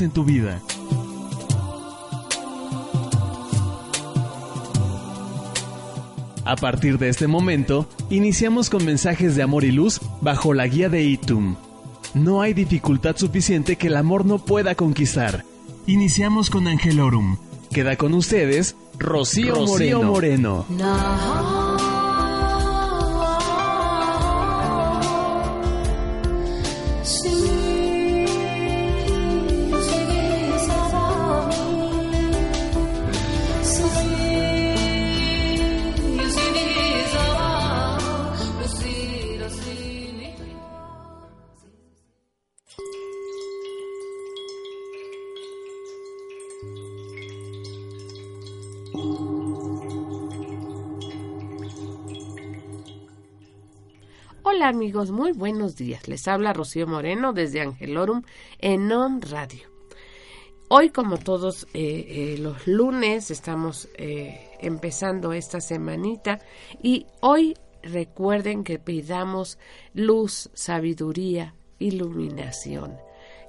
en tu vida. A partir de este momento, iniciamos con mensajes de amor y luz bajo la guía de Itum. No hay dificultad suficiente que el amor no pueda conquistar. Iniciamos con Angelorum. Queda con ustedes Rocío, Rocío Moreno. Amigos, muy buenos días. Les habla Rocío Moreno desde Angelorum en On Radio. Hoy, como todos eh, eh, los lunes, estamos eh, empezando esta semanita y hoy recuerden que pidamos luz, sabiduría, iluminación.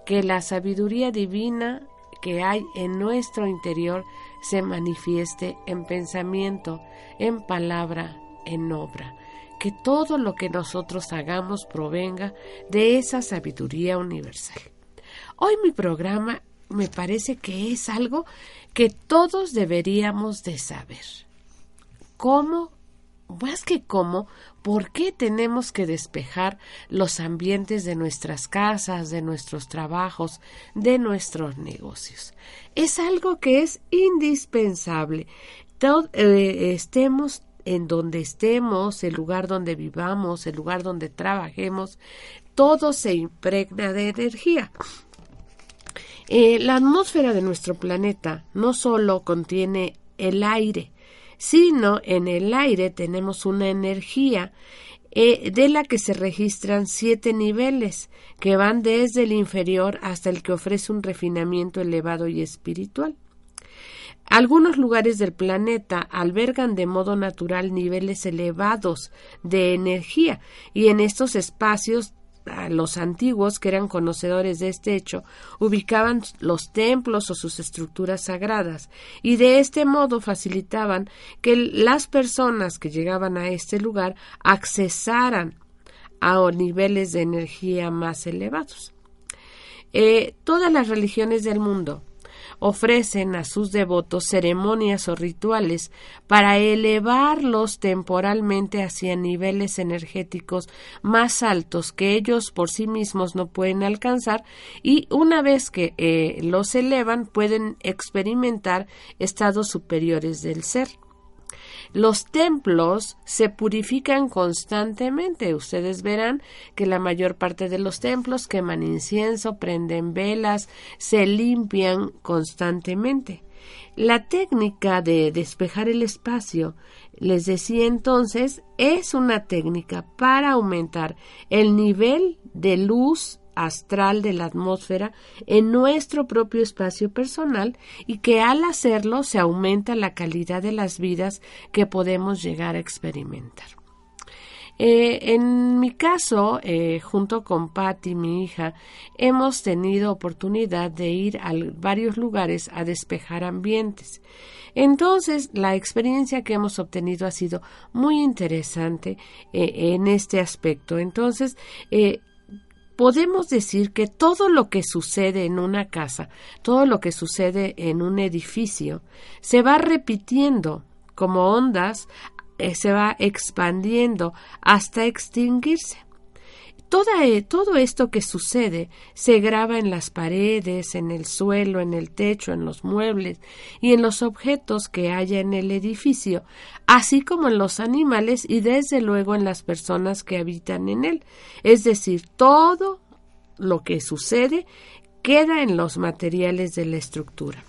Que la sabiduría divina que hay en nuestro interior se manifieste en pensamiento, en palabra, en obra que todo lo que nosotros hagamos provenga de esa sabiduría universal. Hoy mi programa me parece que es algo que todos deberíamos de saber. ¿Cómo? Más que cómo, ¿por qué tenemos que despejar los ambientes de nuestras casas, de nuestros trabajos, de nuestros negocios? Es algo que es indispensable. Eh, estemos en donde estemos, el lugar donde vivamos, el lugar donde trabajemos, todo se impregna de energía. Eh, la atmósfera de nuestro planeta no solo contiene el aire, sino en el aire tenemos una energía eh, de la que se registran siete niveles que van desde el inferior hasta el que ofrece un refinamiento elevado y espiritual. Algunos lugares del planeta albergan de modo natural niveles elevados de energía y en estos espacios los antiguos, que eran conocedores de este hecho, ubicaban los templos o sus estructuras sagradas, y de este modo facilitaban que las personas que llegaban a este lugar accesaran a niveles de energía más elevados. Eh, todas las religiones del mundo ofrecen a sus devotos ceremonias o rituales para elevarlos temporalmente hacia niveles energéticos más altos que ellos por sí mismos no pueden alcanzar y una vez que eh, los elevan pueden experimentar estados superiores del ser. Los templos se purifican constantemente. Ustedes verán que la mayor parte de los templos queman incienso, prenden velas, se limpian constantemente. La técnica de despejar el espacio, les decía entonces, es una técnica para aumentar el nivel de luz astral de la atmósfera en nuestro propio espacio personal y que al hacerlo se aumenta la calidad de las vidas que podemos llegar a experimentar. Eh, en mi caso, eh, junto con Patty, mi hija, hemos tenido oportunidad de ir a varios lugares a despejar ambientes. Entonces, la experiencia que hemos obtenido ha sido muy interesante eh, en este aspecto. Entonces, podemos decir que todo lo que sucede en una casa, todo lo que sucede en un edificio, se va repitiendo como ondas, eh, se va expandiendo hasta extinguirse. Todo esto que sucede se graba en las paredes, en el suelo, en el techo, en los muebles y en los objetos que haya en el edificio, así como en los animales y desde luego en las personas que habitan en él. Es decir, todo lo que sucede queda en los materiales de la estructura.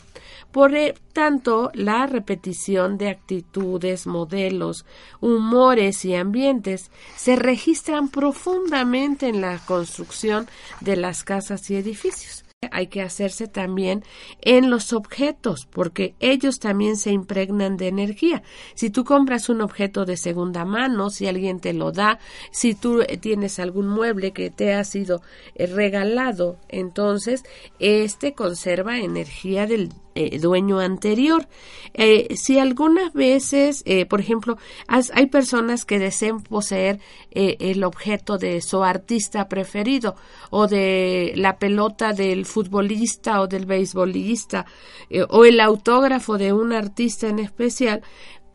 Por e, tanto, la repetición de actitudes, modelos, humores y ambientes se registran profundamente en la construcción de las casas y edificios hay que hacerse también en los objetos, porque ellos también se impregnan de energía. Si tú compras un objeto de segunda mano, si alguien te lo da, si tú eh, tienes algún mueble que te ha sido eh, regalado, entonces este conserva energía del eh, dueño anterior. si algunas veces, por ejemplo, hay personas que deseen poseer el objeto de su artista preferido o de la pelota del futbolista o del beisbolista eh, o el autógrafo de un artista en especial,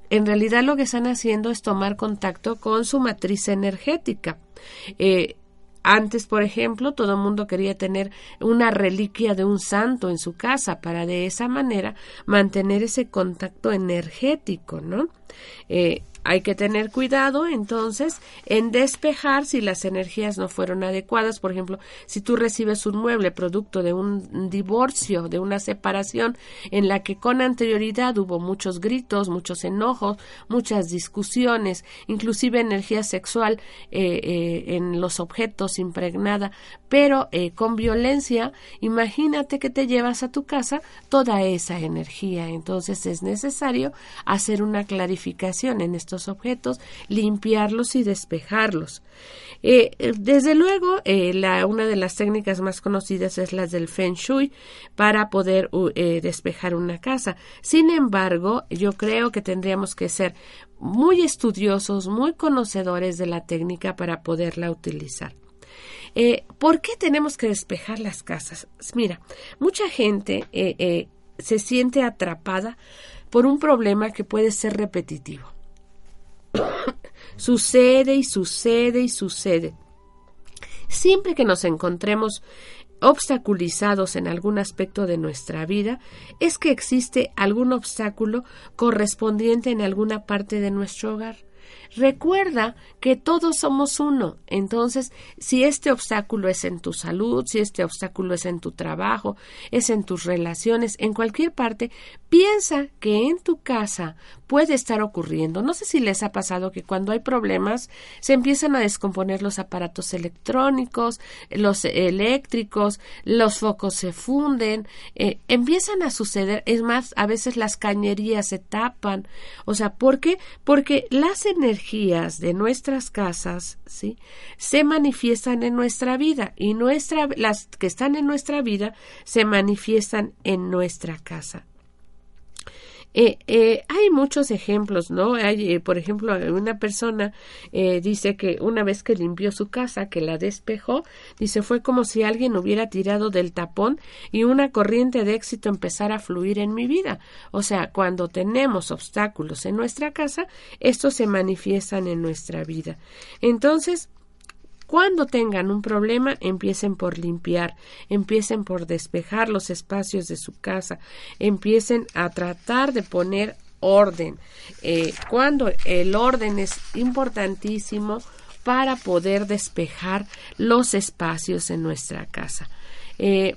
en realidad lo que están haciendo es tomar contacto con su matriz energética. Eh, antes, por ejemplo, todo el mundo quería tener una reliquia de un santo en su casa para de esa manera mantener ese contacto energético, ¿no? Eh, hay que tener cuidado entonces en despejar si las energías no fueron adecuadas. Por ejemplo, si tú recibes un mueble producto de un divorcio, de una separación en la que con anterioridad hubo muchos gritos, muchos enojos, muchas discusiones, inclusive energía sexual eh, eh, en los objetos impregnada, pero eh, con violencia, imagínate que te llevas a tu casa toda esa energía. Entonces es necesario hacer una clarificación en estos objetos, limpiarlos y despejarlos. Eh, eh, desde luego, eh, la, una de las técnicas más conocidas es la del Feng Shui para poder despejar una casa. Sin embargo, yo creo que tendríamos que ser muy estudiosos, muy conocedores de la técnica para poderla utilizar. ¿Por qué tenemos que despejar las casas? Mira, mucha gente se siente atrapada por un problema que puede ser repetitivo. Sucede y sucede y sucede. Siempre que nos encontremos obstaculizados en algún aspecto de nuestra vida, es que existe algún obstáculo correspondiente en alguna parte de nuestro hogar. Recuerda que todos somos uno. Entonces, si este obstáculo es en tu salud, si este obstáculo es en tu trabajo, es en tus relaciones, en cualquier parte, piensa que en tu casa puede estar ocurriendo. No sé si les ha pasado que cuando hay problemas se empiezan a descomponer los aparatos electrónicos, los eléctricos, los focos se funden, eh, empiezan a suceder, es más, a veces las cañerías se tapan. O sea, ¿por qué? Porque las energías de nuestras casas, ¿sí? se manifiestan en nuestra vida y las que están en nuestra vida se manifiestan en nuestra casa. Eh, eh, hay muchos ejemplos, ¿no? Hay, eh, por ejemplo, una persona dice que una vez que limpió su casa, que la despejó, dice fue como si alguien hubiera tirado del tapón y una corriente de éxito empezara a fluir en mi vida. O sea, cuando tenemos obstáculos en nuestra casa, estos se manifiestan en nuestra vida. Entonces, cuando tengan un problema, empiecen por limpiar, empiecen por despejar los espacios de su casa, empiecen a tratar de poner orden. Eh, cuando el orden es importantísimo para poder despejar los espacios en nuestra casa. Eh,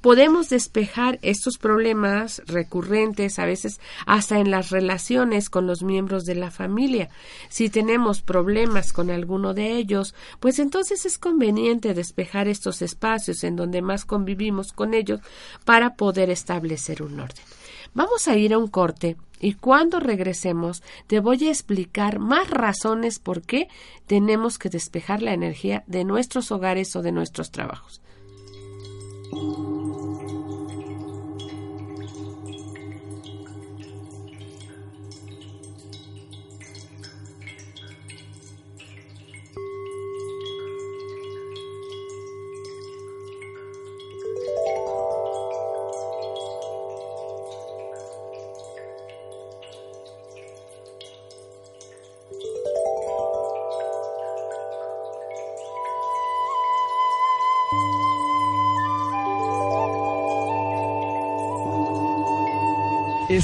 podemos despejar estos problemas recurrentes, a veces hasta en las relaciones con los miembros de la familia. Si tenemos problemas con alguno de ellos, pues entonces es conveniente despejar estos espacios en donde más convivimos con ellos para poder establecer un orden. Vamos a ir a un corte y cuando regresemos te voy a explicar más razones por qué tenemos que despejar la energía de nuestros hogares o de nuestros trabajos.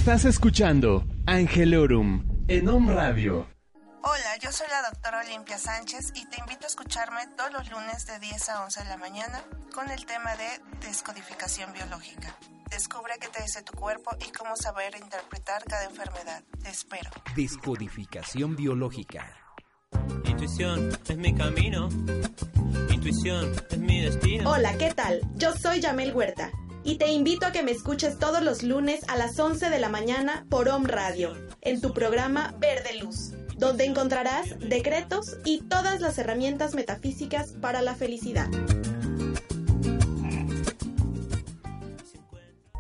Estás escuchando Angelorum en Home Radio. Hola, yo soy la doctora Olimpia Sánchez y te invito a escucharme todos los lunes de 10 a 11 de la mañana con el tema de descodificación biológica. Descubre qué te dice tu cuerpo y cómo saber interpretar cada enfermedad. Te espero. Descodificación biológica. Intuición es mi camino. Intuición es mi destino. Hola, ¿qué tal? Yo soy Yamel Huerta y te invito a que me escuches todos los lunes a las 11 de la mañana por Om Radio, en tu programa Verde Luz, donde encontrarás decretos y todas las herramientas metafísicas para la felicidad.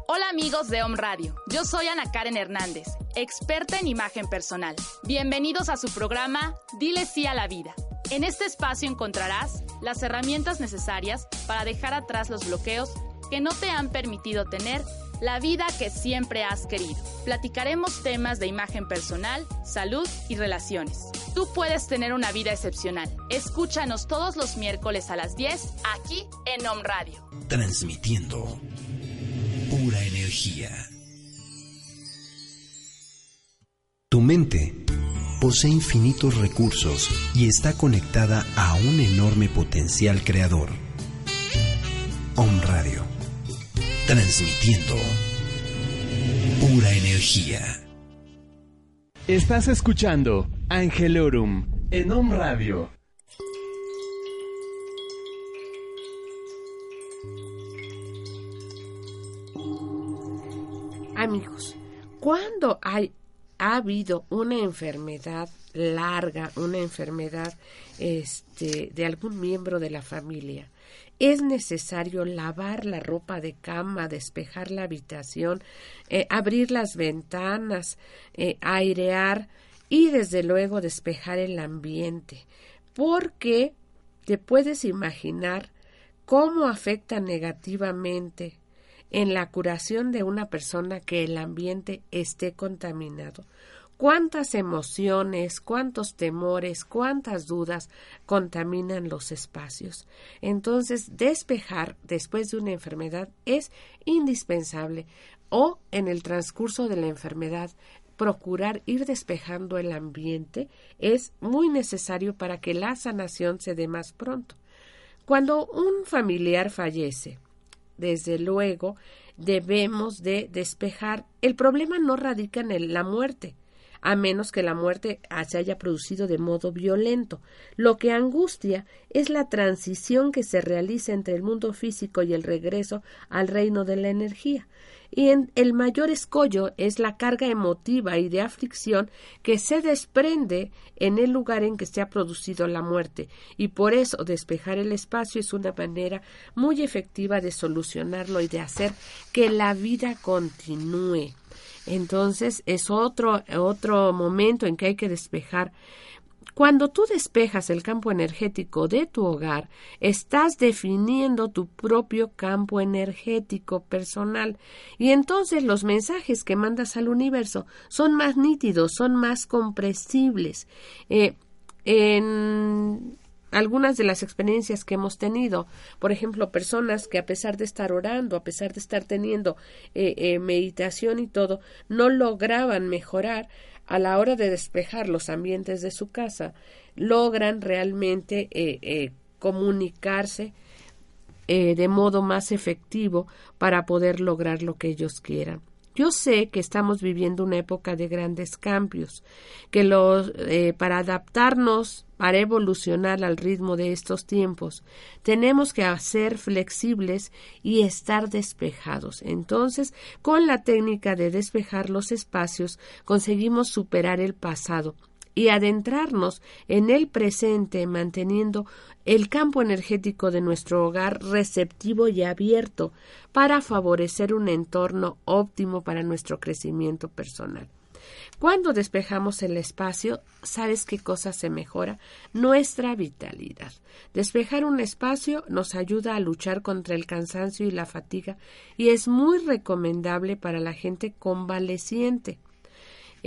Hola amigos de Om Radio, yo soy Ana Karen Hernández, experta en imagen personal. Bienvenidos a su programa Dile sí a la vida. En este espacio encontrarás las herramientas necesarias para dejar atrás los bloqueos que no te han permitido tener la vida que siempre has querido. Platicaremos temas de imagen personal, salud y relaciones. Tú puedes tener una vida excepcional. Escúchanos todos los miércoles a las 10 aquí en Om Radio. Transmitiendo pura energía. Tu mente posee infinitos recursos y está conectada a un enorme potencial creador. Om Radio. Transmitiendo pura energía. Estás escuchando Angelorum en Om Radio. Amigos, cuando hay ha habido una enfermedad larga, una enfermedad este, de algún miembro de la familia, es necesario lavar la ropa de cama, despejar la habitación, eh, abrir las ventanas, eh, airear y desde luego despejar el ambiente, porque te puedes imaginar cómo afecta negativamente en la curación de una persona que el ambiente esté contaminado. Cuántas emociones, cuántos temores, cuántas dudas contaminan los espacios. Entonces, despejar después de una enfermedad es indispensable o en el transcurso de la enfermedad procurar ir despejando el ambiente es muy necesario para que la sanación se dé más pronto. Cuando un familiar fallece, desde luego, debemos de despejar. El problema no radica en la muerte, a menos que la muerte se haya producido de modo violento. Lo que angustia es la transición que se realiza entre el mundo físico y el regreso al reino de la energía y el mayor escollo es la carga emotiva y de aflicción que se desprende en el lugar en que se ha producido la muerte, y por eso despejar el espacio es una manera muy efectiva de solucionarlo y de hacer que la vida continúe. Entonces es otro, otro momento en que hay que despejar cuando tú despejas el campo energético de tu hogar, estás definiendo tu propio campo energético personal y entonces los mensajes que mandas al universo son más nítidos, son más comprensibles. Eh, en algunas de las experiencias que hemos tenido, por ejemplo, personas que a pesar de estar orando, a pesar de estar teniendo eh, eh, meditación y todo, no lograban mejorar, a la hora de despejar los ambientes de su casa, logran realmente eh, comunicarse de modo más efectivo para poder lograr lo que ellos quieran. Yo sé que estamos viviendo una época de grandes cambios, que los, eh, para adaptarnos, para evolucionar al ritmo de estos tiempos, tenemos que ser flexibles y estar despejados. Entonces, con la técnica de despejar los espacios, conseguimos superar el pasado y adentrarnos en el presente manteniendo el campo energético de nuestro hogar receptivo y abierto para favorecer un entorno óptimo para nuestro crecimiento personal. Cuando despejamos el espacio, ¿sabes qué cosa se mejora? Nuestra vitalidad. Despejar un espacio nos ayuda a luchar contra el cansancio y la fatiga y es muy recomendable para la gente convaleciente.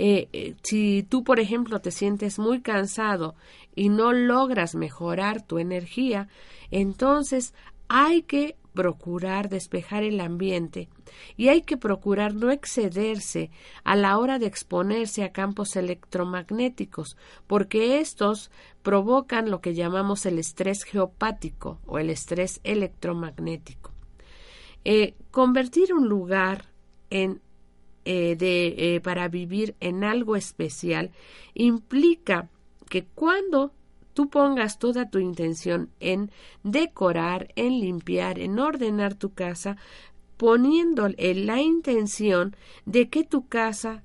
Eh, eh, si tú, por ejemplo, te sientes muy cansado y no logras mejorar tu energía, entonces hay que procurar despejar el ambiente y hay que procurar no excederse a la hora de exponerse a campos electromagnéticos, porque estos provocan lo que llamamos el estrés geopático o el estrés electromagnético. Eh, convertir un lugar en eh, de, eh, para vivir en algo especial implica que cuando tú pongas toda tu intención en decorar, en limpiar, en ordenar tu casa, poniendo la intención de que tu casa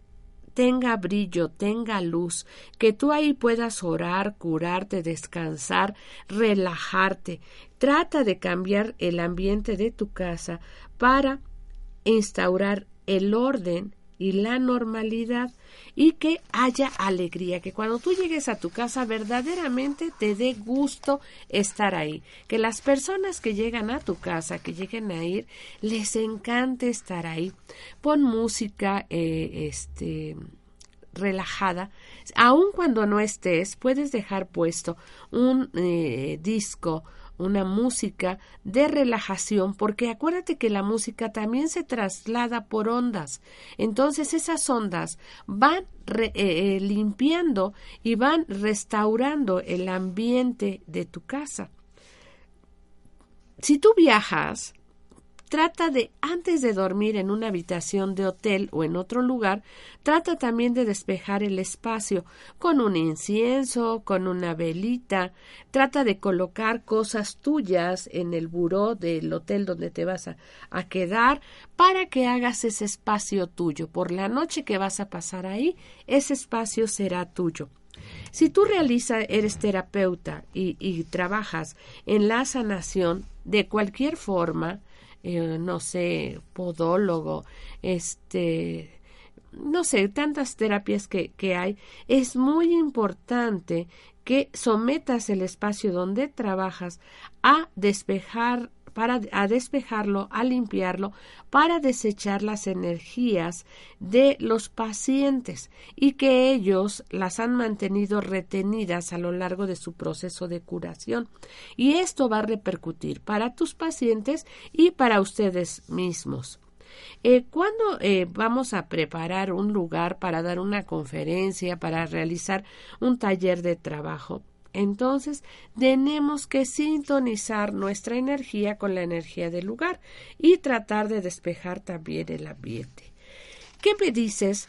tenga brillo, tenga luz, que tú ahí puedas orar, curarte, descansar, relajarte. Trata de cambiar el ambiente de tu casa para instaurar el orden y la normalidad y que haya alegría, que cuando tú llegues a tu casa verdaderamente te dé gusto estar ahí, que las personas que llegan a tu casa, que lleguen a ir, les encante estar ahí. Pon música, eh, este relajada, aun cuando no estés, puedes dejar puesto un eh, disco una música de relajación, porque acuérdate que la música también se traslada por ondas. Entonces esas ondas van eh, eh, limpiando y van restaurando el ambiente de tu casa. Si tú viajas, Trata de, antes de dormir en una habitación de hotel o en otro lugar, trata también de despejar el espacio con un incienso, con una velita, trata de colocar cosas tuyas en el buró del hotel donde te vas a, a quedar para que hagas ese espacio tuyo. Por la noche que vas a pasar ahí, ese espacio será tuyo. Si tú realizas, eres terapeuta y, y, trabajas en la sanación de cualquier forma, eh, no sé, podólogo, este, no sé, tantas terapias que, que hay, es muy importante que sometas el espacio donde trabajas a despejar para a despejarlo, a limpiarlo, para desechar las energías de los pacientes y que ellos las han mantenido retenidas a lo largo de su proceso de curación. Y esto va a repercutir para tus pacientes y para ustedes mismos. Eh, cuando eh, vamos a preparar un lugar para dar una conferencia, para realizar un taller de trabajo, entonces tenemos que sintonizar nuestra energía con la energía del lugar y tratar de despejar también el ambiente. ¿Qué me dices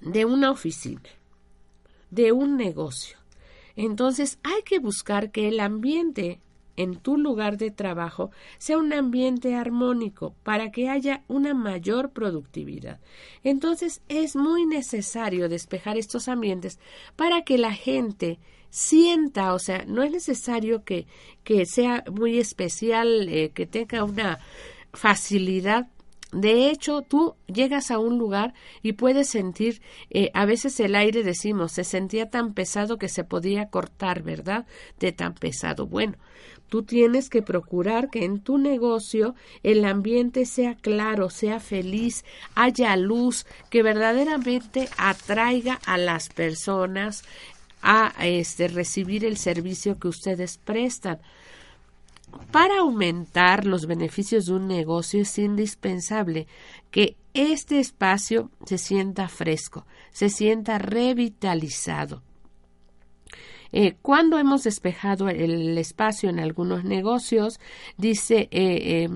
de una oficina, de un negocio? Entonces hay que buscar que el ambiente en tu lugar de trabajo sea un ambiente armónico para que haya una mayor productividad. Entonces es muy necesario despejar estos ambientes para que la gente sienta, o sea, no es necesario que, que sea muy especial, eh, que tenga una facilidad de hecho, tú llegas a un lugar y puedes sentir, eh, a veces el aire, decimos, se sentía tan pesado que se podía cortar, ¿verdad? De tan pesado. Bueno, tú tienes que procurar que en tu negocio el ambiente sea claro, sea feliz, haya luz, que verdaderamente atraiga a las personas, a este, recibir el servicio que ustedes prestan. Para aumentar los beneficios de un negocio es indispensable que este espacio se sienta fresco, se sienta revitalizado. Eh, cuando hemos despejado el espacio en algunos negocios, dice eh, eh,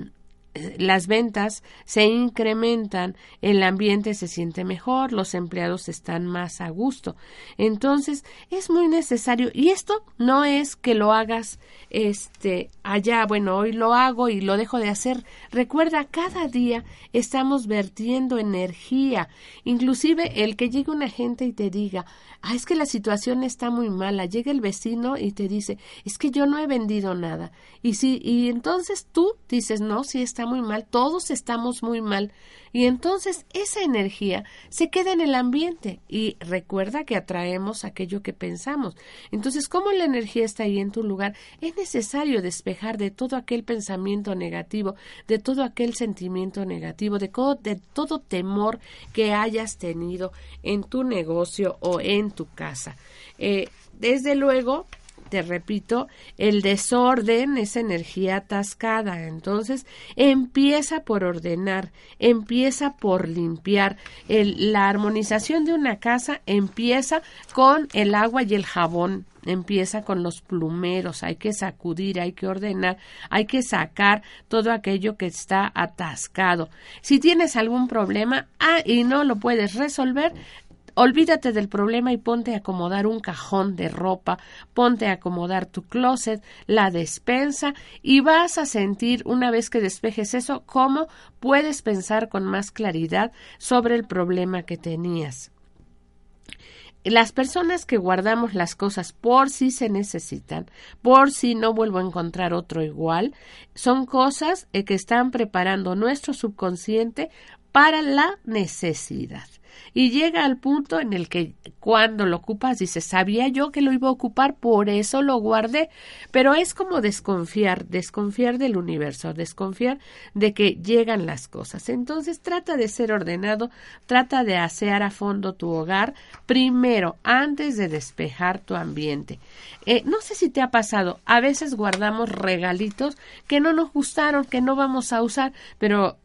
las ventas se incrementan, el ambiente se siente mejor, los empleados están más a gusto. Entonces, es muy necesario y esto no es que lo hagas este allá, bueno, hoy lo hago y lo dejo de hacer. Recuerda, cada día estamos vertiendo energía, inclusive el que llegue una gente y te diga, ah, es que la situación está muy mala, llega el vecino y te dice, es que yo no he vendido nada. Y si y entonces tú dices, "No, si está muy mal, todos estamos muy mal." Y entonces esa energía se queda en el ambiente y recuerda que atraemos aquello que pensamos. Entonces, como la energía está ahí en tu lugar, es necesario despejar de todo aquel pensamiento negativo, de todo aquel sentimiento negativo, de, todo temor que hayas tenido en tu negocio o en tu casa. Eh, desde luego, te repito, el desorden es energía atascada. Entonces, empieza por ordenar, empieza por limpiar. la armonización de una casa empieza con el agua y el jabón empieza con los plumeros, hay que sacudir, hay que ordenar, hay que sacar todo aquello que está atascado. Si tienes algún problema ah, y no lo puedes resolver, Olvídate del problema y ponte a acomodar un cajón de ropa, ponte a acomodar tu closet, la despensa y vas a sentir una vez que despejes eso cómo puedes pensar con más claridad sobre el problema que tenías. Las personas que guardamos las cosas por si se necesitan, por si no vuelvo a encontrar otro igual, son cosas eh, que están preparando nuestro subconsciente para la necesidad y llega al punto en el que cuando lo ocupas dices, sabía yo que lo iba a ocupar, por eso lo guardé, pero es como desconfiar, desconfiar del universo, desconfiar de que llegan las cosas. Entonces trata de ser ordenado, trata de asear a fondo tu hogar primero, antes de despejar tu ambiente. Eh, no sé si te ha pasado, a veces guardamos regalitos que no nos gustaron, que no vamos a usar, pero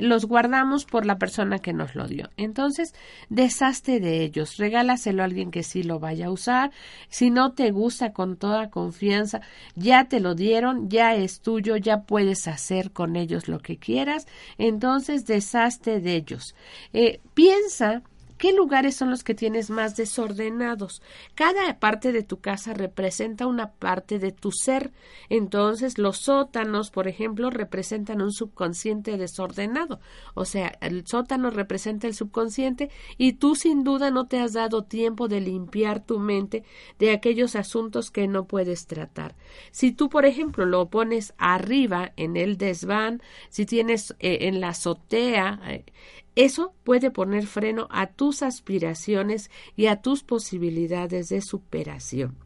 los guardamos por la persona que nos lo dio. Entonces, deshazte de ellos, regálaselo a alguien que sí lo vaya a usar. Si no te gusta con toda confianza, ya te lo dieron, ya es tuyo, ya puedes hacer con ellos lo que quieras. Entonces, deshazte de ellos. Eh, piensa ¿Qué lugares son los que tienes más desordenados? Cada parte de tu casa representa una parte de tu ser. Entonces, los sótanos, por ejemplo, representan un subconsciente desordenado. O sea, el sótano representa el subconsciente y tú sin duda no te has dado tiempo de limpiar tu mente de aquellos asuntos que no puedes tratar. Si tú, por ejemplo, lo pones arriba en el desván, si tienes eh, en la azotea, eh, eso puede poner freno a tus aspiraciones y a tus posibilidades de superación.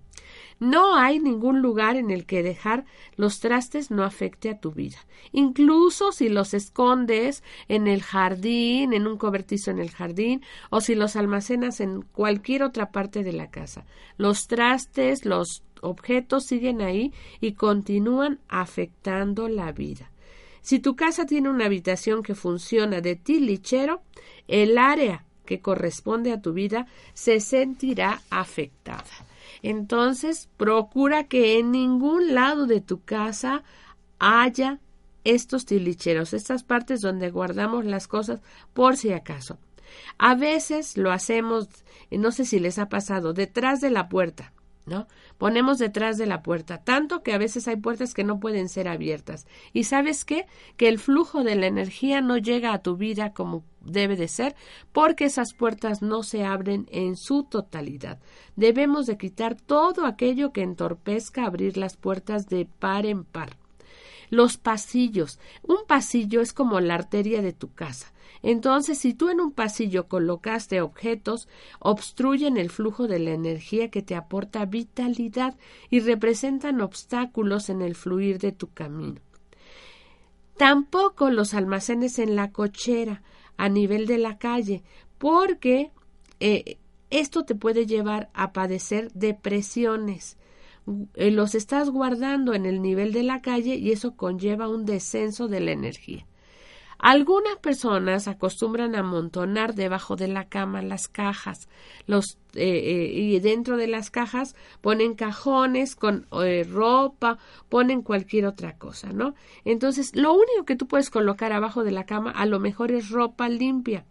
No hay ningún lugar en el que dejar los trastes no afecte a tu vida. Incluso si los escondes en el jardín, en un cobertizo en el jardín, o si los almacenas en cualquier otra parte de la casa. Los trastes, los objetos siguen ahí y continúan afectando la vida. Si tu casa tiene una habitación que funciona de tilichero, el área que corresponde a tu vida se sentirá afectada. Entonces, procura que en ningún lado de tu casa haya estos tilicheros, estas partes donde guardamos las cosas por si acaso. A veces lo hacemos, no sé si les ha pasado, detrás de la puerta. ¿No? Ponemos detrás de la puerta, tanto que a veces hay puertas que no pueden ser abiertas. ¿Y sabes qué? Que el flujo de la energía no llega a tu vida como debe de ser, porque esas puertas no se abren en su totalidad. Debemos de quitar todo aquello que entorpezca abrir las puertas de par en par. Los pasillos. Un pasillo es como la arteria de tu casa. Entonces, si tú en un pasillo colocaste objetos, obstruyen el flujo de la energía que te aporta vitalidad y representan obstáculos en el fluir de tu camino. Tampoco los almacenes en la cochera a nivel de la calle, porque eh, esto te puede llevar a padecer depresiones. Eh, los estás guardando en el nivel de la calle y eso conlleva un descenso de la energía. Algunas personas acostumbran a amontonar debajo de la cama las cajas, los eh, eh, y dentro de las cajas ponen cajones con ropa, ponen cualquier otra cosa, ¿no? Entonces, lo único que tú puedes colocar abajo de la cama a lo mejor es ropa limpia.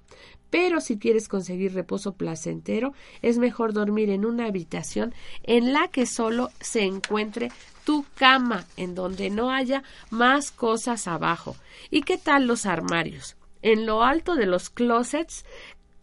Pero si quieres conseguir reposo placentero, es mejor dormir en una habitación en la que solo se encuentre tu cama, en donde no haya más cosas abajo. ¿Y qué tal los armarios? En lo alto de los closets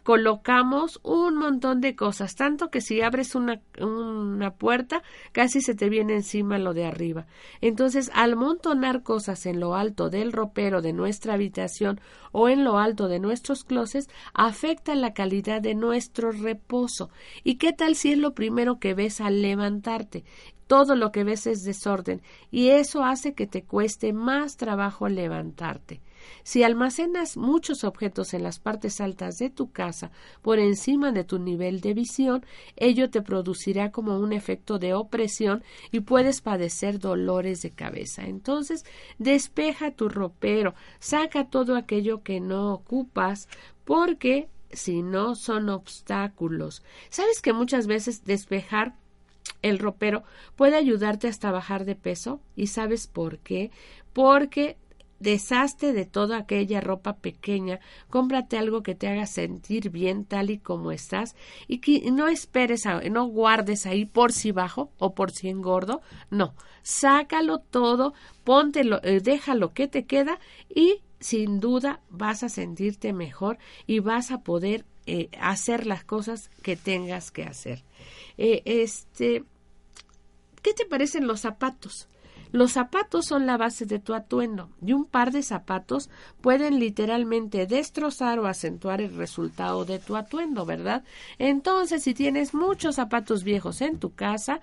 colocamos un montón de cosas, tanto que si abres una, una, puerta, casi se te viene encima lo de arriba. Entonces, al montonar cosas en lo alto del ropero de nuestra habitación o en lo alto de nuestros closets, afecta la calidad de nuestro reposo. ¿Y qué tal si es lo primero que ves al levantarte? Todo lo que ves es desorden y eso hace que te cueste más trabajo levantarte. Si almacenas muchos objetos en las partes altas de tu casa por encima de tu nivel de visión, ello te producirá como un efecto de opresión y puedes padecer dolores de cabeza. Entonces, despeja tu ropero, saca todo aquello que no ocupas, porque si no son obstáculos. ¿Sabes que muchas veces despejar el ropero puede ayudarte hasta bajar de peso? ¿Y sabes por qué? Porque deshazte de toda aquella ropa pequeña, cómprate algo que te haga sentir bien tal y como estás y que no esperes, no guardes ahí por si bajo o por si engordo, no, sácalo todo, póntelo, eh, déjalo que te queda y sin duda vas a sentirte mejor y vas a poder eh, hacer las cosas que tengas que hacer. Eh, este, ¿qué te parecen los zapatos? Los zapatos son la base de tu atuendo y un par de zapatos pueden literalmente destrozar o acentuar el resultado de tu atuendo, ¿verdad? Entonces, si tienes muchos zapatos viejos en tu casa,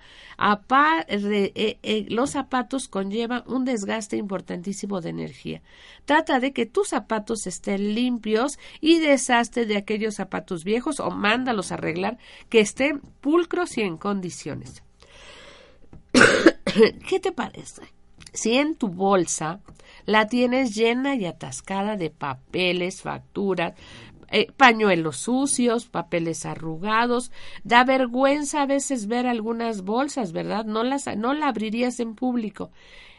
eh, eh, los zapatos conllevan un desgaste importantísimo de energía. Trata de que tus zapatos estén limpios y deshazte de aquellos zapatos viejos o mándalos a arreglar que estén pulcros y en condiciones. ¿Qué te parece? Si en tu bolsa la tienes llena y atascada de papeles, facturas, eh, pañuelos sucios, papeles arrugados. Da vergüenza a veces ver algunas bolsas, ¿verdad? No las no la abrirías en público.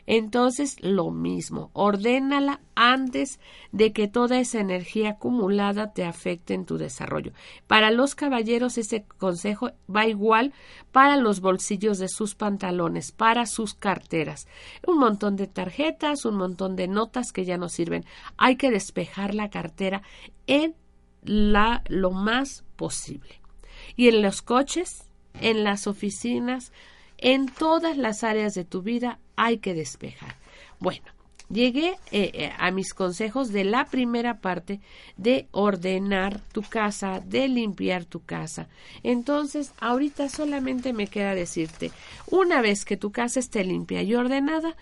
Entonces, lo mismo, ordénala antes de que toda esa energía acumulada te afecte en tu desarrollo. Para los caballeros, ese consejo va igual para los bolsillos de sus pantalones, para sus carteras. Un montón de tarjetas, un montón de notas que ya no sirven. Hay que despejar la cartera en la, lo más posible. Y en los coches, en las oficinas, en todas las áreas de tu vida hay que despejar. Bueno, llegué eh, eh, a mis consejos de la primera parte de ordenar tu casa, de limpiar tu casa. Entonces, ahorita solamente me queda decirte, una vez que tu casa esté limpia y ordenada,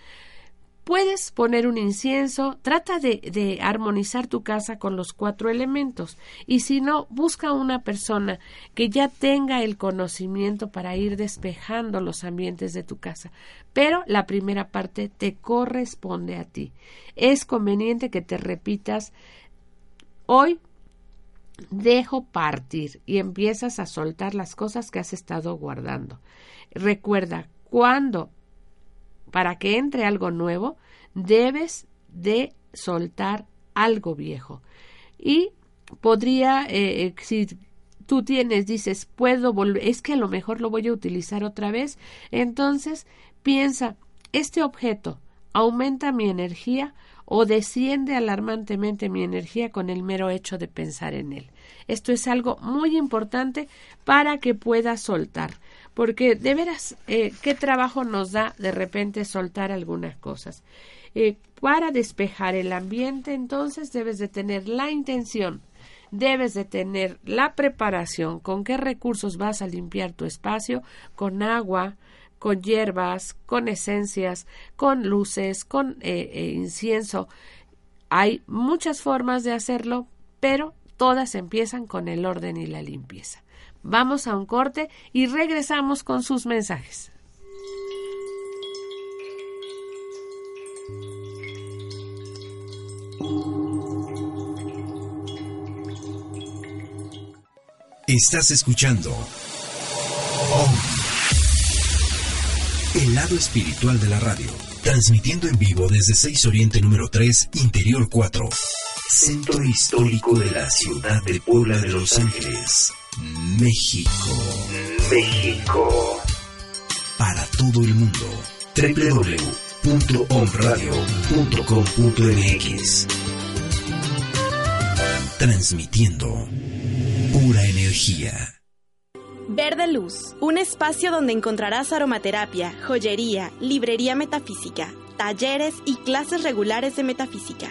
Puedes poner un incienso, trata de, armonizar tu casa con los cuatro elementos y si no, busca una persona que ya tenga el conocimiento para ir despejando los ambientes de tu casa. Pero la primera parte te corresponde a ti. Es conveniente que te repitas hoy dejo partir y empiezas a soltar las cosas que has estado guardando. Recuerda, cuando para que entre algo nuevo, debes de soltar algo viejo. Y podría, eh, eh, si tú tienes, dices, puedo volver, es que a lo mejor lo voy a utilizar otra vez, entonces piensa, este objeto aumenta mi energía o desciende alarmantemente mi energía con el mero hecho de pensar en él. Esto es algo muy importante para que puedas soltar porque de veras, eh, qué trabajo nos da de repente soltar algunas cosas. Eh, para despejar el ambiente, entonces debes de tener la intención, debes de tener la preparación, con qué recursos vas a limpiar tu espacio, con agua, con hierbas, con esencias, con luces, con eh, incienso. Hay muchas formas de hacerlo, pero todas empiezan con el orden y la limpieza. Vamos a un corte y regresamos con sus mensajes. Estás escuchando El lado espiritual de la radio, transmitiendo en vivo desde 6 Oriente número 3, Interior 4, Centro Histórico de la Ciudad de Puebla de Los Ángeles. México. México. Para todo el mundo. www.omradio.com.mx Transmitiendo pura energía. Verde Luz, un espacio donde encontrarás aromaterapia, joyería, librería metafísica, talleres y clases regulares de metafísica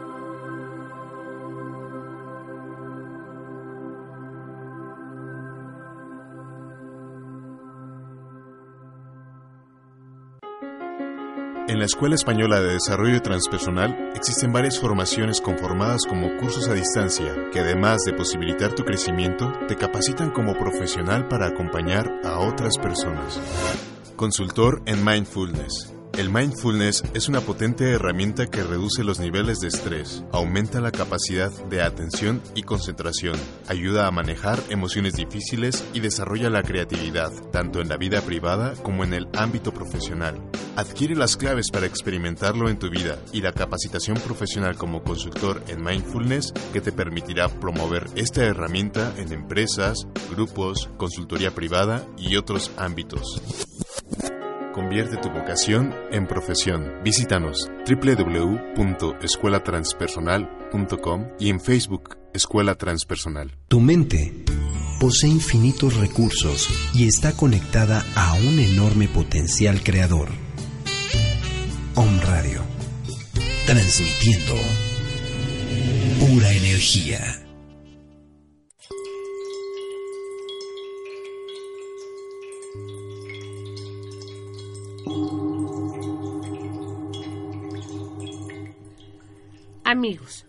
La Escuela Española de Desarrollo Transpersonal existen varias formaciones conformadas como cursos a distancia que además de posibilitar tu crecimiento, te capacitan como profesional para acompañar a otras personas. Consultor en Mindfulness el mindfulness es una potente herramienta que reduce los niveles de estrés, aumenta la capacidad de atención y concentración, ayuda a manejar emociones difíciles y desarrolla la creatividad, tanto en la vida privada como en el ámbito profesional. Adquiere las claves para experimentarlo en tu vida y la capacitación profesional como consultor en mindfulness que te permitirá promover esta herramienta en empresas, grupos, consultoría privada y otros ámbitos. Convierte tu vocación en profesión. Visítanos www.escuelatranspersonal.com y en Facebook Escuela Transpersonal. Tu mente posee infinitos recursos y está conectada a un enorme potencial creador. Om Radio. Transmitiendo pura energía. Amigos,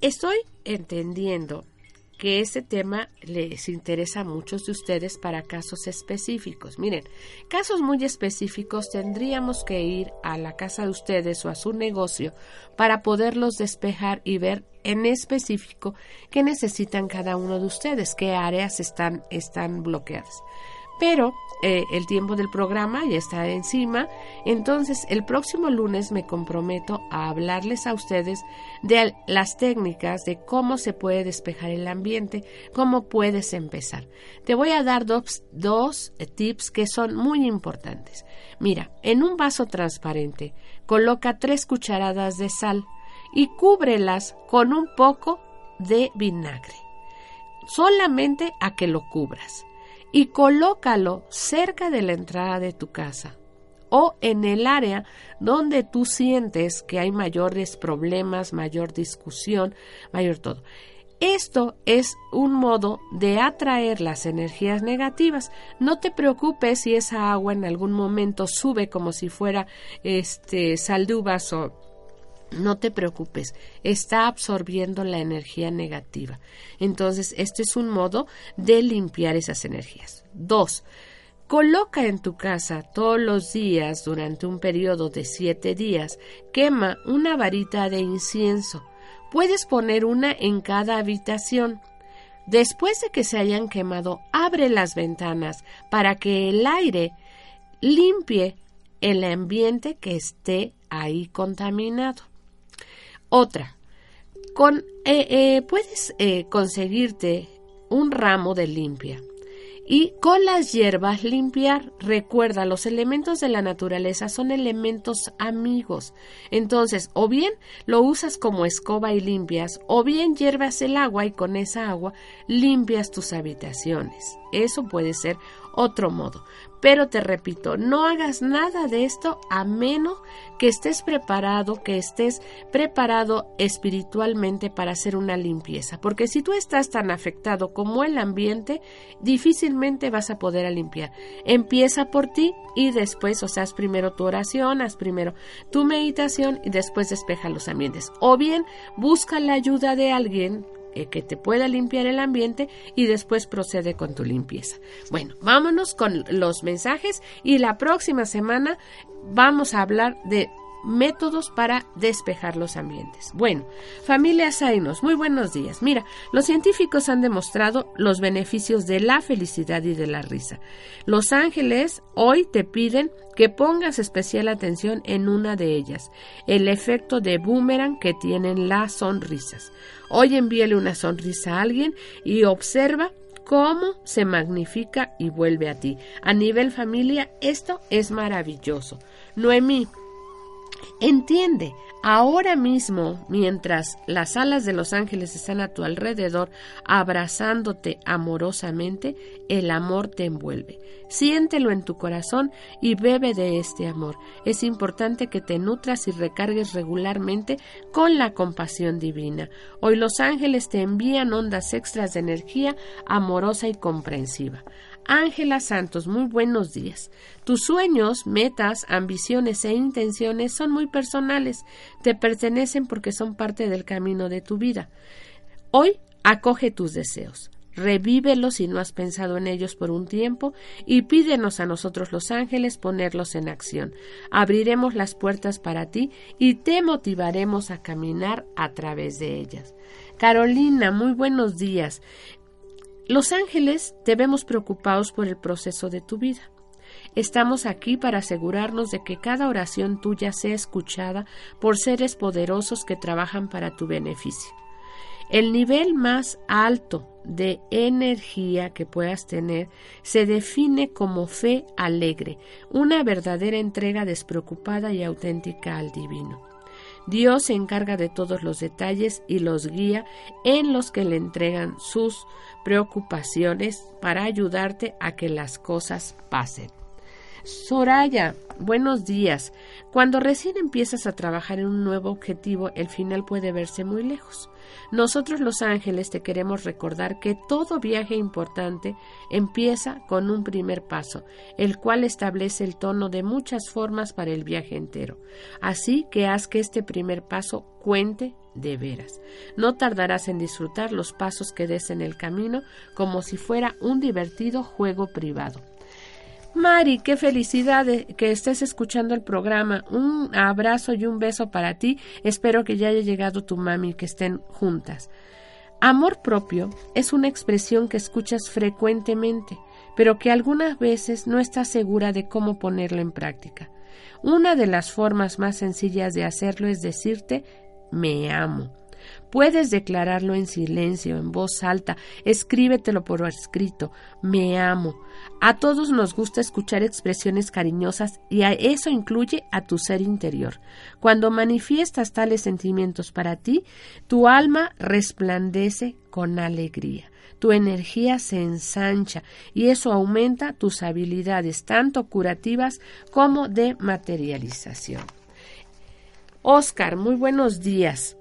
estoy entendiendo que este tema les interesa a muchos de ustedes para casos específicos. Miren, casos muy específicos tendríamos que ir a la casa de ustedes o a su negocio para poderlos despejar y ver en específico qué necesitan cada uno de ustedes, qué áreas están, están bloqueadas pero eh, el tiempo del programa ya está encima, entonces el próximo lunes me comprometo a hablarles a ustedes de las técnicas de cómo se puede despejar el ambiente, cómo puedes empezar. Te voy a dar dos, dos tips que son muy importantes. Mira, en un vaso transparente coloca tres cucharadas de sal y cúbrelas con un poco de vinagre, solamente a que lo cubras y colócalo cerca de la entrada de tu casa o en el área donde tú sientes que hay mayores problemas, mayor discusión, mayor todo. Esto es un modo de atraer las energías negativas. No te preocupes si esa agua en algún momento sube como si fuera este sal de o no te preocupes, está absorbiendo la energía negativa. Entonces, este es un modo de limpiar esas energías. Dos, Coloca en tu casa todos los días durante un periodo de siete días, quema una varita de incienso. Puedes poner una en cada habitación. Después de que se hayan quemado, abre las ventanas para que el aire limpie el ambiente que esté ahí contaminado. Otra, con, eh, eh, puedes eh, conseguirte un ramo de limpia y con las hierbas limpiar. Recuerda, los elementos de la naturaleza son elementos amigos. Entonces, o bien lo usas como escoba y limpias, o bien hiervas el agua y con esa agua limpias tus habitaciones. Eso puede ser otro modo. Pero te repito, no hagas nada de esto a menos que estés preparado, que estés preparado espiritualmente para hacer una limpieza. Porque si tú estás tan afectado como el ambiente, difícilmente vas a poder limpiar. Empieza por ti y después, o sea, haz primero tu oración, haz primero tu meditación y después despeja los ambientes. O bien, busca la ayuda de alguien eh, que te pueda limpiar el ambiente y después procede con tu limpieza. Bueno, vámonos con los mensajes y la próxima semana vamos a hablar de métodos para despejar los ambientes. Bueno, familia Zainos, muy buenos días. Mira, los científicos han demostrado los beneficios de la felicidad y de la risa. Los ángeles hoy te piden que pongas especial atención en una de ellas, el efecto de boomerang que tienen las sonrisas. Hoy envíale una sonrisa a alguien y observa cómo se magnifica y vuelve a ti. A nivel familia, esto es maravilloso. Noemí, Entiende, ahora mismo, mientras las alas de los ángeles están a tu alrededor, abrazándote amorosamente, el amor te envuelve. Siéntelo en tu corazón y bebe de este amor. Es importante que te nutras y recargues regularmente con la compasión divina. Hoy los ángeles te envían ondas extras de energía amorosa y comprensiva. Ángela Santos, muy buenos días. Tus sueños, metas, ambiciones e intenciones son muy personales, te pertenecen porque son parte del camino de tu vida. Hoy acoge tus deseos, revívelos si no has pensado en ellos por un tiempo y pídenos a nosotros los ángeles ponerlos en acción. Abriremos las puertas para ti y te motivaremos a caminar a través de ellas. Carolina, muy buenos días. Los ángeles te vemos preocupados por el proceso de tu vida. Estamos aquí para asegurarnos de que cada oración tuya sea escuchada por seres poderosos que trabajan para tu beneficio. El nivel más alto de energía que puedas tener se define como fe alegre, una verdadera entrega despreocupada y auténtica al divino. Dios se encarga de todos los detalles y los guía en los que le entregan sus preocupaciones para ayudarte a que las cosas pasen. Soraya, buenos días. Cuando recién empiezas a trabajar en un nuevo objetivo, el final puede verse muy lejos. Nosotros los ángeles te queremos recordar que todo viaje importante empieza con un primer paso, el cual establece el tono de muchas formas para el viaje entero. Así que haz que este primer paso cuente de veras. No tardarás en disfrutar los pasos que des en el camino como si fuera un divertido juego privado. Mari, qué felicidad que estés escuchando el programa. Un abrazo y un beso para ti. Espero que ya haya llegado tu mami y que estén juntas. Amor propio es una expresión que escuchas frecuentemente, pero que algunas veces no estás segura de cómo ponerlo en práctica. Una de las formas más sencillas de hacerlo es decirte me amo. Puedes declararlo en silencio, en voz alta, escríbetelo por escrito, me amo. A todos nos gusta escuchar expresiones cariñosas y a eso incluye a tu ser interior. Cuando manifiestas tales sentimientos para ti, tu alma resplandece con alegría. Tu energía se ensancha y eso aumenta tus habilidades tanto curativas como de materialización. Oscar, muy buenos días.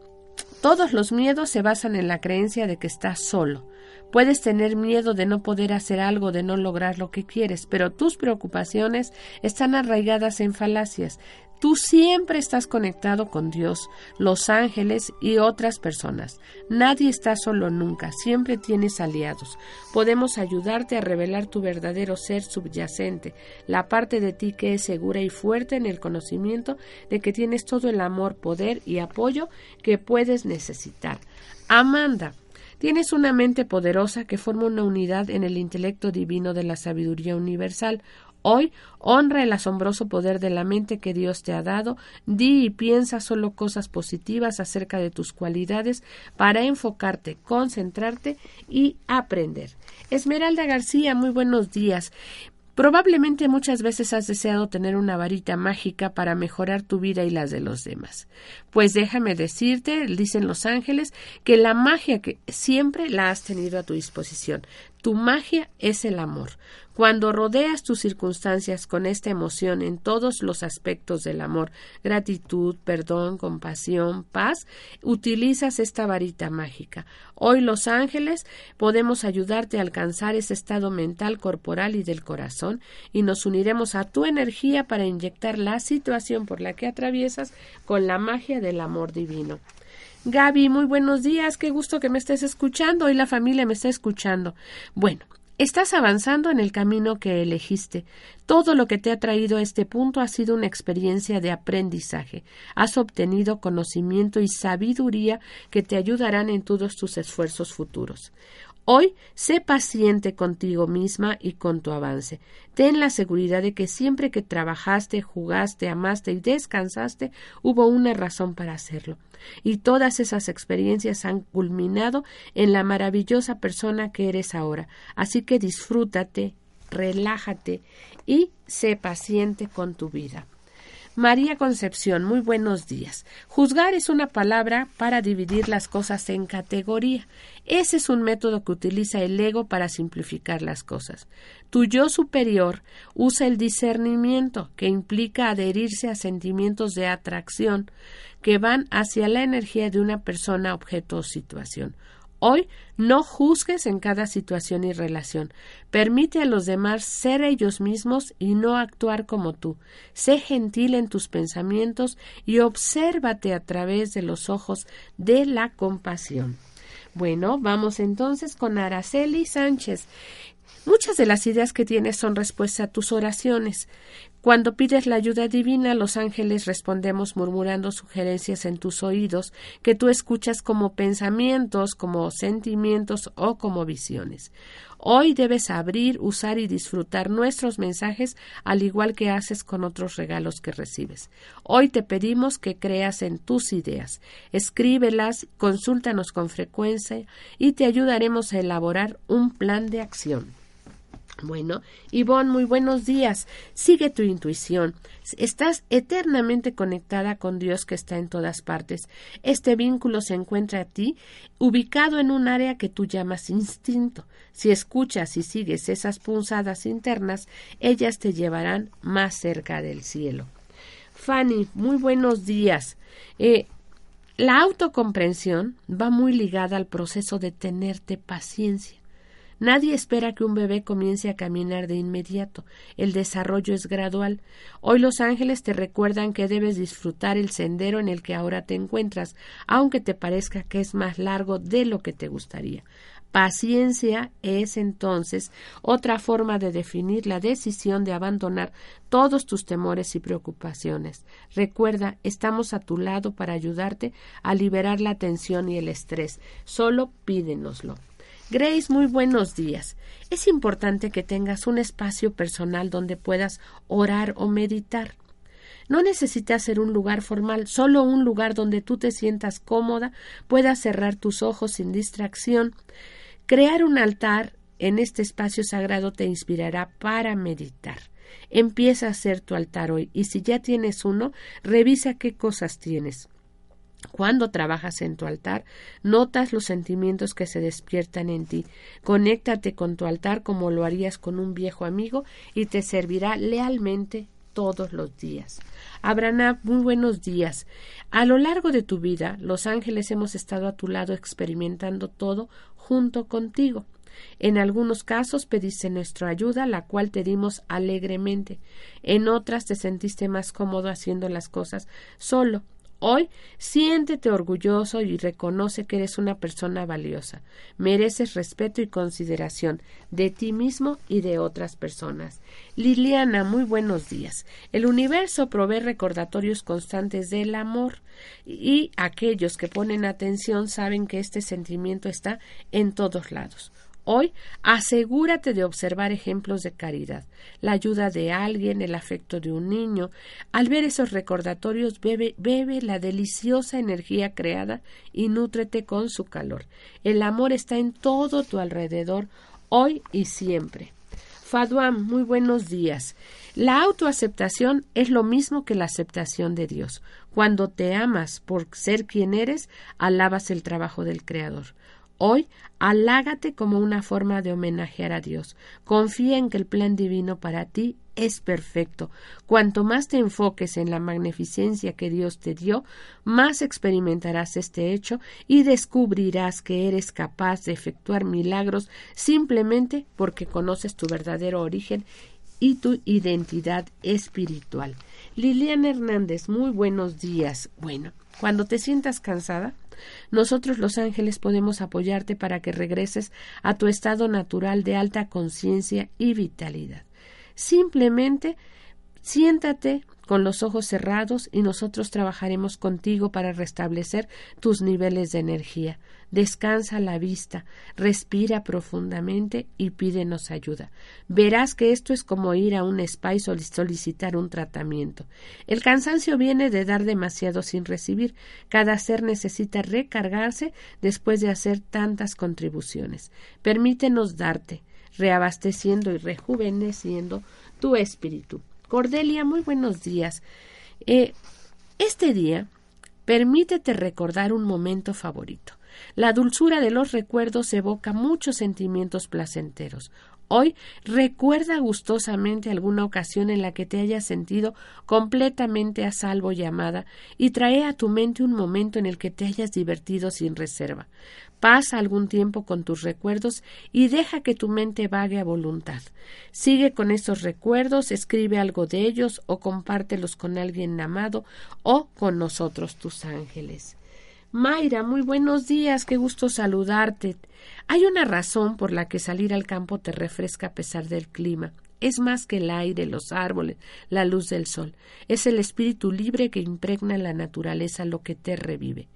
Todos los miedos se basan en la creencia de que estás solo. Puedes tener miedo de no poder hacer algo, de no lograr lo que quieres, pero tus preocupaciones están arraigadas en falacias. Tú siempre estás conectado con Dios, los ángeles y otras personas. Nadie está solo nunca, siempre tienes aliados. Podemos ayudarte a revelar tu verdadero ser subyacente, la parte de ti que es segura y fuerte en el conocimiento de que tienes todo el amor, poder y apoyo que puedes necesitar. Amanda, Tienes una mente poderosa que forma una unidad en el intelecto divino de la sabiduría universal. Hoy honra el asombroso poder de la mente que Dios te ha dado, di y piensa solo cosas positivas acerca de tus cualidades para enfocarte, concentrarte y aprender. Esmeralda García, muy buenos días. Probablemente muchas veces has deseado tener una varita mágica para mejorar tu vida y las de los demás. Pues déjame decirte, dicen los ángeles, que la magia que siempre la has tenido a tu disposición. Tu magia es el amor. Cuando rodeas tus circunstancias con esta emoción en todos los aspectos del amor, gratitud, perdón, compasión, paz, utilizas esta varita mágica. Hoy los ángeles podemos ayudarte a alcanzar ese estado mental, corporal y del corazón y nos uniremos a tu energía para inyectar la situación por la que atraviesas con la magia del amor divino. Gaby, muy buenos días, qué gusto que me estés escuchando. Hoy la familia me está escuchando. Bueno, Estás avanzando en el camino que elegiste. Todo lo que te ha traído a este punto ha sido una experiencia de aprendizaje. Has obtenido conocimiento y sabiduría que te ayudarán en todos tus esfuerzos futuros. Hoy sé paciente contigo misma y con tu avance. Ten la seguridad de que siempre que trabajaste, jugaste, amaste y descansaste, hubo una razón para hacerlo. Y todas esas experiencias han culminado en la maravillosa persona que eres ahora. Así que disfrútate, relájate y sé paciente con tu vida. María Concepción, muy buenos días. Juzgar es una palabra para dividir las cosas en categoría. Ese es un método que utiliza el ego para simplificar las cosas. Tu yo superior usa el discernimiento, que implica adherirse a sentimientos de atracción que van hacia la energía de una persona, objeto o situación. Hoy no juzgues en cada situación y relación. Permite a los demás ser ellos mismos y no actuar como tú. Sé gentil en tus pensamientos y obsérvate a través de los ojos de la compasión. Bueno, vamos entonces con Araceli Sánchez. Muchas de las ideas que tienes son respuesta a tus oraciones. Cuando pides la ayuda divina, los ángeles respondemos murmurando sugerencias en tus oídos que tú escuchas como pensamientos, como sentimientos o como visiones. Hoy debes abrir, usar y disfrutar nuestros mensajes al igual que haces con otros regalos que recibes. Hoy te pedimos que creas en tus ideas. Escríbelas, consúltanos con frecuencia y te ayudaremos a elaborar un plan de acción. Bueno, Ivonne, muy buenos días. Sigue tu intuición. Estás eternamente conectada con Dios que está en todas partes. Este vínculo se encuentra a ti ubicado en un área que tú llamas instinto. Si escuchas y sigues esas punzadas internas, ellas te llevarán más cerca del cielo. Fanny, muy buenos días. Eh, la autocomprensión va muy ligada al proceso de tenerte paciencia. Nadie espera que un bebé comience a caminar de inmediato. El desarrollo es gradual. Hoy los ángeles te recuerdan que debes disfrutar el sendero en el que ahora te encuentras, aunque te parezca que es más largo de lo que te gustaría. Paciencia es entonces otra forma de definir la decisión de abandonar todos tus temores y preocupaciones. Recuerda, estamos a tu lado para ayudarte a liberar la tensión y el estrés. Solo pídenoslo. Grace, muy buenos días. Es importante que tengas un espacio personal donde puedas orar o meditar. No necesitas ser un lugar formal, solo un lugar donde tú te sientas cómoda, puedas cerrar tus ojos sin distracción. Crear un altar en este espacio sagrado te inspirará para meditar. Empieza a hacer tu altar hoy y si ya tienes uno, revisa qué cosas tienes. Cuando trabajas en tu altar, notas los sentimientos que se despiertan en ti. Conéctate con tu altar como lo harías con un viejo amigo y te servirá lealmente todos los días. Abraham, muy buenos días. A lo largo de tu vida, los ángeles hemos estado a tu lado experimentando todo junto contigo. En algunos casos pediste nuestra ayuda, la cual te dimos alegremente. En otras te sentiste más cómodo haciendo las cosas solo Hoy siéntete orgulloso y reconoce que eres una persona valiosa. Mereces respeto y consideración de ti mismo y de otras personas. Liliana, muy buenos días. El universo provee recordatorios constantes del amor y aquellos que ponen atención saben que este sentimiento está en todos lados. Hoy asegúrate de observar ejemplos de caridad, la ayuda de alguien, el afecto de un niño. Al ver esos recordatorios, bebe, bebe la deliciosa energía creada y nútrete con su calor. El amor está en todo tu alrededor, hoy y siempre. Faduam, muy buenos días. La autoaceptación es lo mismo que la aceptación de Dios. Cuando te amas por ser quien eres, alabas el trabajo del Creador. Hoy, alágate como una forma de homenajear a Dios. Confía en que el plan divino para ti es perfecto. Cuanto más te enfoques en la magnificencia que Dios te dio, más experimentarás este hecho y descubrirás que eres capaz de efectuar milagros simplemente porque conoces tu verdadero origen y tu identidad espiritual. Liliana Hernández, muy buenos días. Bueno, cuando te sientas cansada, nosotros los ángeles podemos apoyarte para que regreses a tu estado natural de alta conciencia y vitalidad. Simplemente siéntate con los ojos cerrados y nosotros trabajaremos contigo para restablecer tus niveles de energía. Descansa la vista, respira profundamente y pídenos ayuda. Verás que esto es como ir a un spa y solicitar un tratamiento. El cansancio viene de dar demasiado sin recibir. Cada ser necesita recargarse después de hacer tantas contribuciones. Permítenos darte, reabasteciendo y rejuveneciendo tu espíritu. Cordelia, muy buenos días. Eh, este día, permítete recordar un momento favorito. La dulzura de los recuerdos evoca muchos sentimientos placenteros. Hoy recuerda gustosamente alguna ocasión en la que te hayas sentido completamente a salvo y amada y trae a tu mente un momento en el que te hayas divertido sin reserva. Pasa algún tiempo con tus recuerdos y deja que tu mente vague a voluntad. Sigue con esos recuerdos, escribe algo de ellos o compártelos con alguien amado o con nosotros tus ángeles. Mayra, muy buenos días, qué gusto saludarte. Hay una razón por la que salir al campo te refresca a pesar del clima. Es más que el aire, los árboles, la luz del sol. Es el espíritu libre que impregna la naturaleza lo que te revive.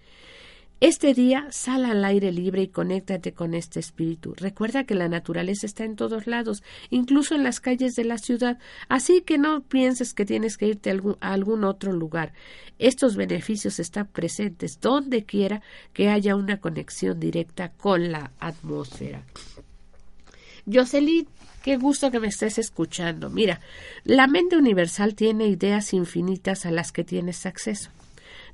Este día sal al aire libre y conéctate con este espíritu. Recuerda que la naturaleza está en todos lados, incluso en las calles de la ciudad, así que no pienses que tienes que irte a algún, otro lugar. Estos beneficios están presentes donde quiera que haya una conexión directa con la atmósfera. Jocelyn, qué gusto que me estés escuchando. Mira, la mente universal tiene ideas infinitas a las que tienes acceso.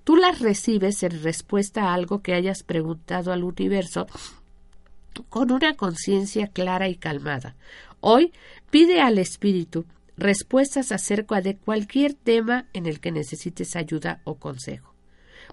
Tú las recibes en respuesta a algo que hayas preguntado al universo con una conciencia clara y calmada. Hoy pide al Espíritu respuestas acerca de cualquier tema en el que necesites ayuda o consejo.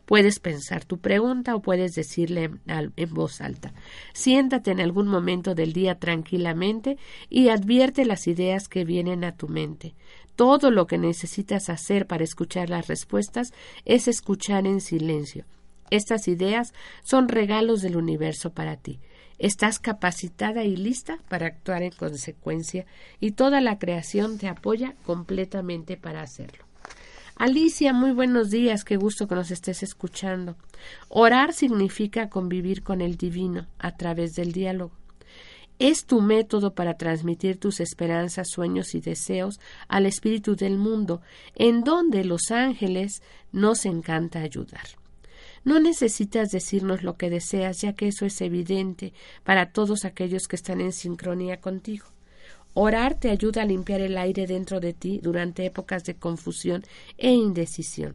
Puedes pensar tu pregunta o puedes decirle en, voz alta. Siéntate en algún momento del día tranquilamente y advierte las ideas que vienen a tu mente. Todo lo que necesitas hacer para escuchar las respuestas es escuchar en silencio. Estas ideas son regalos del universo para ti. Estás capacitada y lista para actuar en consecuencia y toda la creación te apoya completamente para hacerlo. Alicia, muy buenos días, qué gusto que nos estés escuchando. Orar significa convivir con el divino a través del diálogo. Es tu método para transmitir tus esperanzas, sueños y deseos al espíritu del mundo, en donde los ángeles nos encanta ayudar. No necesitas decirnos lo que deseas, ya que eso es evidente para todos aquellos que están en sincronía contigo. Orar te ayuda a limpiar el aire dentro de ti durante épocas de confusión e indecisión.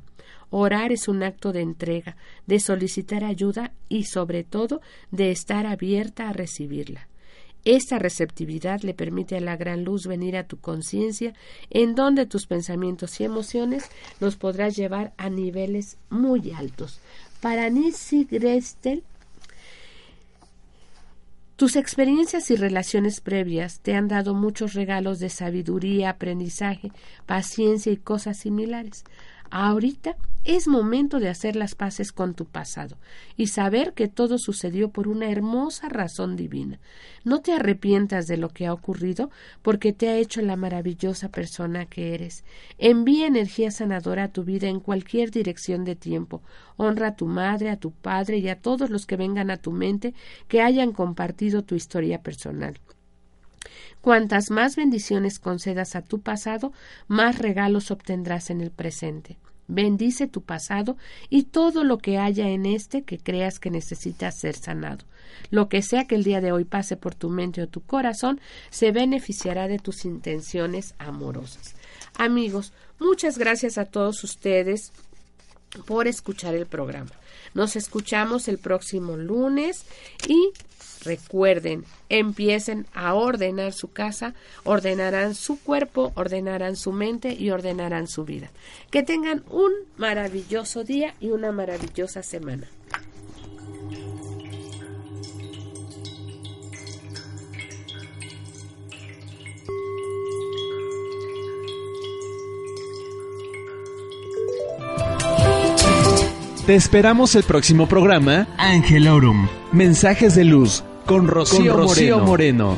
Orar es un acto de entrega, de solicitar ayuda y, sobre todo, de estar abierta a recibirla. Esta receptividad le permite a la gran luz venir a tu conciencia, en donde tus pensamientos y emociones los podrás llevar a niveles muy altos. Para Nancy Grestel, tus experiencias y relaciones previas te han dado muchos regalos de sabiduría, aprendizaje, paciencia y cosas similares. Ahorita es momento de hacer las paces con tu pasado y saber que todo sucedió por una hermosa razón divina. No te arrepientas de lo que ha ocurrido porque te ha hecho la maravillosa persona que eres. Envía energía sanadora a tu vida en cualquier dirección de tiempo. Honra a tu madre, a tu padre y a todos los que vengan a tu mente que hayan compartido tu historia personal. Cuantas más bendiciones concedas a tu pasado, más regalos obtendrás en el presente. Bendice tu pasado y todo lo que haya en este que creas que necesita ser sanado. Lo que sea que el día de hoy pase por tu mente o tu corazón, se beneficiará de tus intenciones amorosas. Amigos, muchas gracias a todos ustedes por escuchar el programa. Nos escuchamos el próximo lunes y Recuerden, empiecen a ordenar su casa, ordenarán su cuerpo, ordenarán su mente y ordenarán su vida. Que tengan un maravilloso día y una maravillosa semana. Te esperamos el próximo programa Angelorum. Mensajes de luz con Rocío, Moreno.